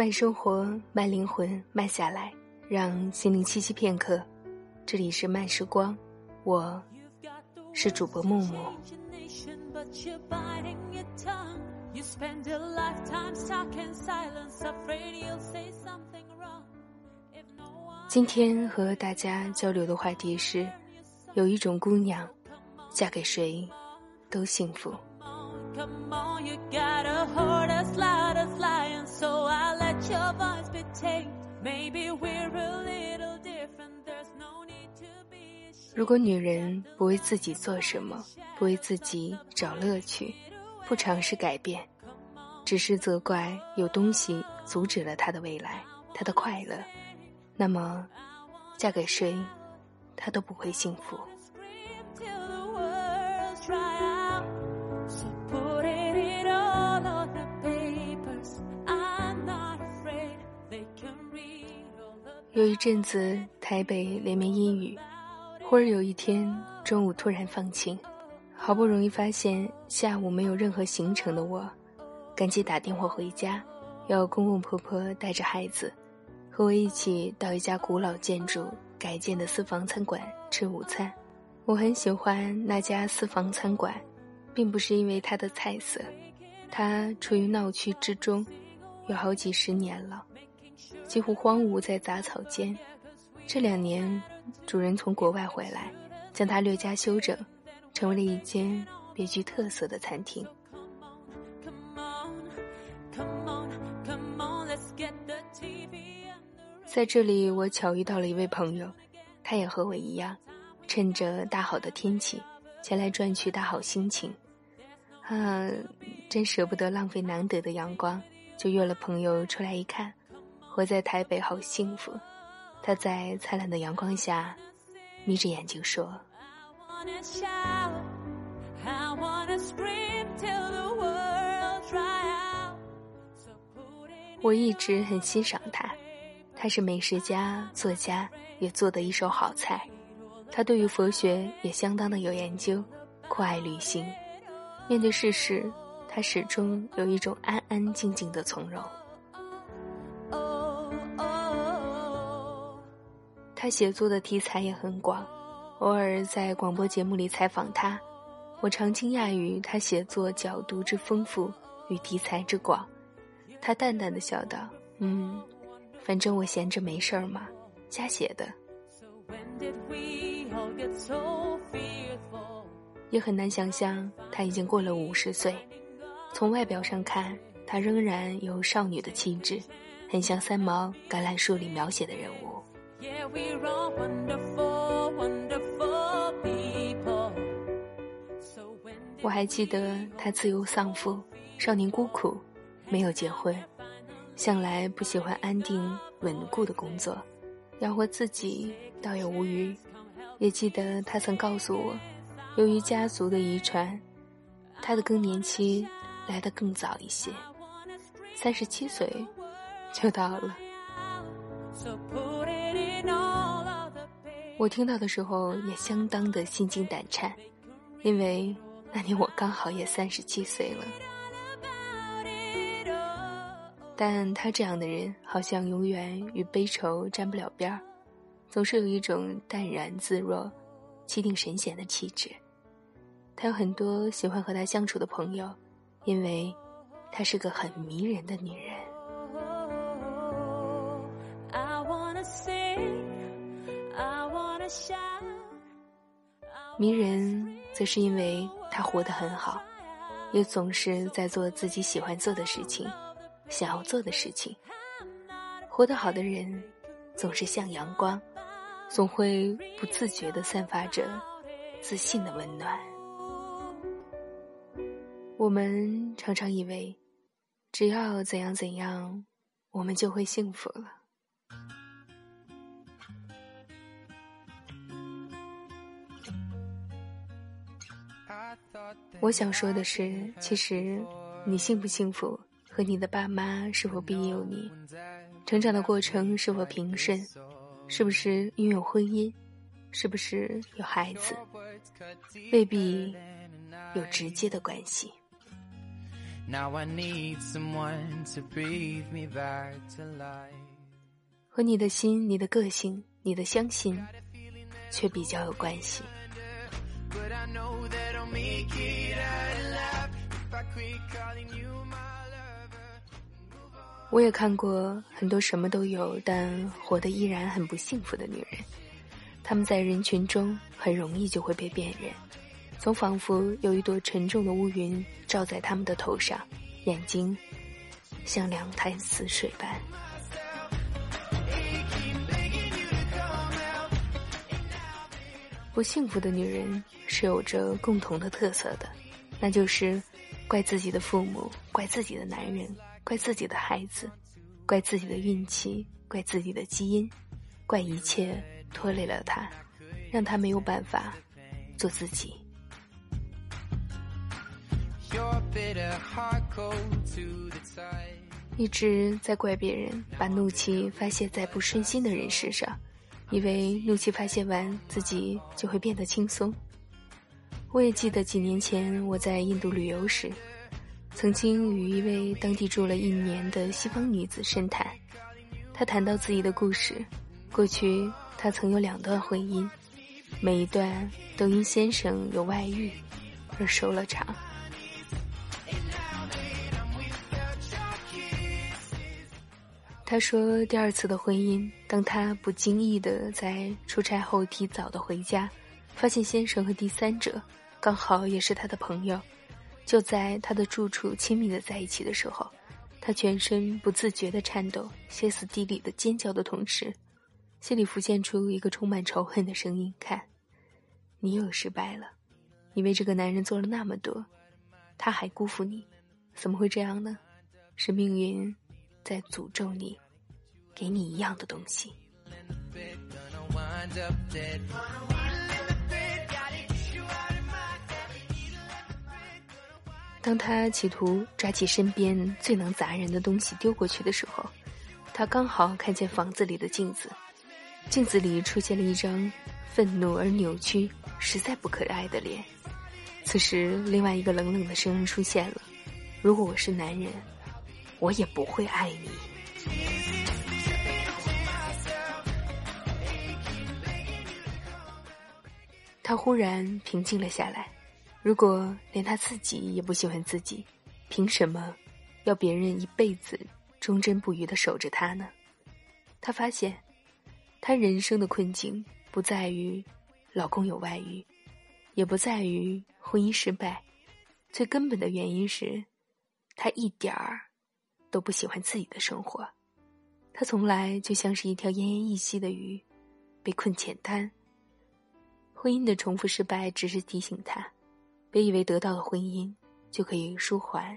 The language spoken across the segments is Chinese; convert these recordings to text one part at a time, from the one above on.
慢生活，慢灵魂，慢下来，让心灵栖息片刻。这里是慢时光，我是主播木木。今天和大家交流的话题是：有一种姑娘，嫁给谁都幸福。So i let your voice be take maybe we're a little different. There's no need to be 如果女人不为自己做什么，不为自己找乐趣，不尝试改变，只是责怪有东西阻止了她的未来，她的快乐，那么嫁给谁，她都不会幸福。有一阵子台北连绵阴雨，忽而有一天中午突然放晴，好不容易发现下午没有任何行程的我，赶紧打电话回家，要公公婆婆带着孩子。和我一起到一家古老建筑改建的私房餐馆吃午餐。我很喜欢那家私房餐馆，并不是因为它的菜色，它处于闹区之中，有好几十年了，几乎荒芜在杂草间。这两年，主人从国外回来，将它略加修整，成为了一间别具特色的餐厅。在这里，我巧遇到了一位朋友，他也和我一样，趁着大好的天气，前来赚取大好心情。啊，真舍不得浪费难得的阳光，就约了朋友出来一看。活在台北好幸福。他在灿烂的阳光下，眯着眼睛说：“我一直很欣赏他。”他是美食家、作家，也做得一手好菜。他对于佛学也相当的有研究，酷爱旅行。面对世事，他始终有一种安安静静的从容。他写作的题材也很广，偶尔在广播节目里采访他，我常惊讶于他写作角度之丰富与题材之广。他淡淡的笑道：“嗯。”反正我闲着没事儿嘛，瞎写的。也很难想象他已经过了五十岁，从外表上看，他仍然有少女的气质，很像三毛《橄榄树》里描写的人物。我还记得他自由丧父，少年孤苦，没有结婚。向来不喜欢安定稳固的工作，养活自己倒也无余。也记得他曾告诉我，由于家族的遗传，他的更年期来得更早一些，三十七岁就到了。我听到的时候也相当的心惊胆颤，因为那年我刚好也三十七岁了。但他这样的人，好像永远与悲愁沾不了边儿，总是有一种淡然自若、气定神闲的气质。他有很多喜欢和他相处的朋友，因为她是个很迷人的女人。迷人，则是因为他活得很好，也总是在做自己喜欢做的事情。想要做的事情，活得好的人，总是像阳光，总会不自觉地散发着自信的温暖。我们常常以为，只要怎样怎样，我们就会幸福了。我想说的是，其实你幸不幸福？和你的爸妈是否庇佑你，成长的过程是否平顺，是不是拥有婚姻，是不是有孩子，未必有直接的关系。和你的心、你的个性、你的相信，却比较有关系。我也看过很多什么都有，但活得依然很不幸福的女人。她们在人群中很容易就会被辨认，总仿佛有一朵沉重的乌云罩在她们的头上，眼睛像两潭死水般。不幸福的女人是有着共同的特色的，那就是怪自己的父母，怪自己的男人。怪自己的孩子，怪自己的运气，怪自己的基因，怪一切拖累了他，让他没有办法做自己。一直在怪别人，把怒气发泄在不顺心的人身上，以为怒气发泄完自己就会变得轻松。我也记得几年前我在印度旅游时。曾经与一位当地住了一年的西方女子深谈，她谈到自己的故事。过去她曾有两段婚姻，每一段都因先生有外遇而收了场。她说，第二次的婚姻，当她不经意的在出差后提早的回家，发现先生和第三者刚好也是她的朋友。就在他的住处亲密的在一起的时候，他全身不自觉的颤抖，歇斯底里的尖叫的同时，心里浮现出一个充满仇恨的声音：“看，你又失败了，你为这个男人做了那么多，他还辜负你，怎么会这样呢？是命运在诅咒你，给你一样的东西。”当他企图抓起身边最能砸人的东西丢过去的时候，他刚好看见房子里的镜子，镜子里出现了一张愤怒而扭曲、实在不可爱的脸。此时，另外一个冷冷的声音出现了：“如果我是男人，我也不会爱你。”他忽然平静了下来。如果连他自己也不喜欢自己，凭什么要别人一辈子忠贞不渝的守着他呢？他发现，他人生的困境不在于老公有外遇，也不在于婚姻失败，最根本的原因是，他一点儿都不喜欢自己的生活。他从来就像是一条奄奄一息的鱼，被困浅滩。婚姻的重复失败只是提醒他。别以为得到了婚姻，就可以舒缓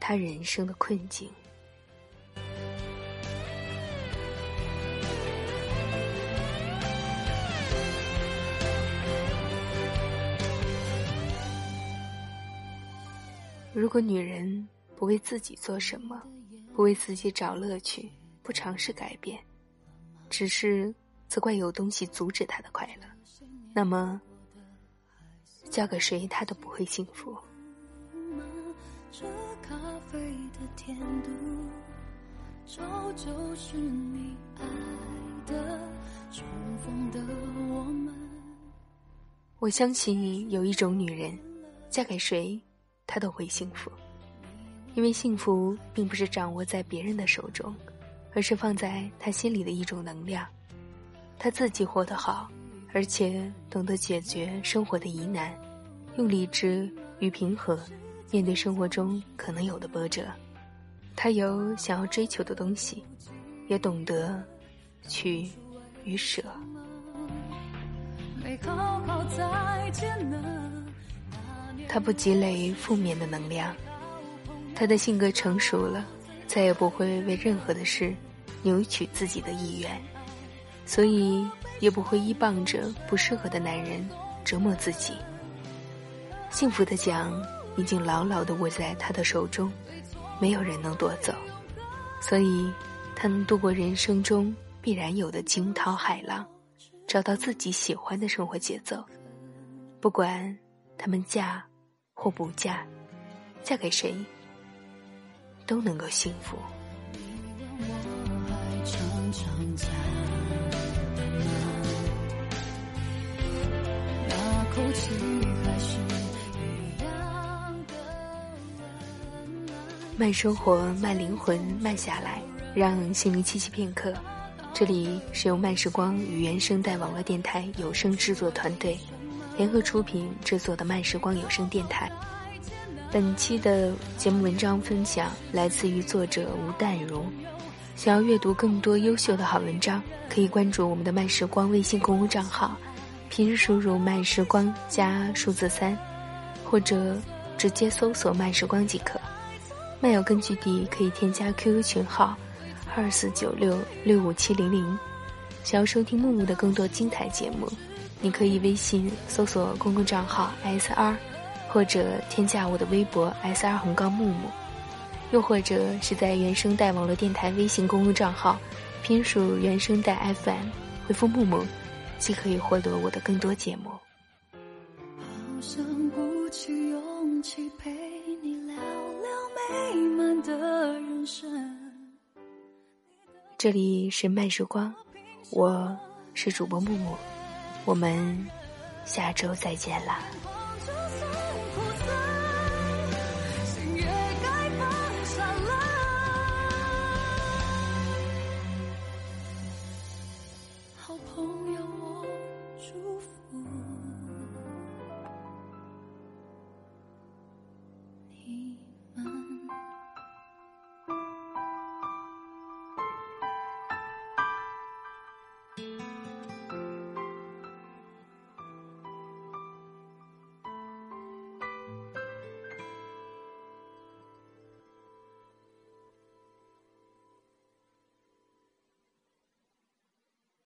他人生的困境。如果女人不为自己做什么，不为自己找乐趣，不尝试改变，只是责怪有东西阻止她的快乐，那么。嫁给谁，他都不会幸福。我相信有一种女人，嫁给谁，她都会幸福，因为幸福并不是掌握在别人的手中，而是放在她心里的一种能量。她自己活得好。而且懂得解决生活的疑难，用理智与平和面对生活中可能有的波折。他有想要追求的东西，也懂得取与舍。他不积累负面的能量，他的性格成熟了，再也不会为任何的事扭曲自己的意愿，所以。也不会依傍着不适合的男人折磨自己。幸福的奖已经牢牢的握在他的手中，没有人能夺走，所以他能度过人生中必然有的惊涛骇浪，找到自己喜欢的生活节奏。不管他们嫁或不嫁，嫁给谁，都能够幸福。那口气还是慢生活，慢灵魂，慢下来，让心灵栖息片刻。这里是由慢时光与原声带网络电台有声制作团队联合出品制作的慢时光有声电台。本期的节目文章分享来自于作者吴淡如。想要阅读更多优秀的好文章，可以关注我们的慢时光微信公众账号。平时输入“慢时光”加数字三，或者直接搜索“慢时光”即可。漫友根据地可以添加 QQ 群号二四九六六五七零零。想要收听木木的更多精彩节目，你可以微信搜索公共账号 SR，或者添加我的微博 SR 红杠木木，又或者是在原声带网络电台微信公共账号拼属原声带 FM，回复木木。既可以获得我的更多节目。好想鼓起勇气陪。这里是慢时光，我是主播木木，我们下周再见啦。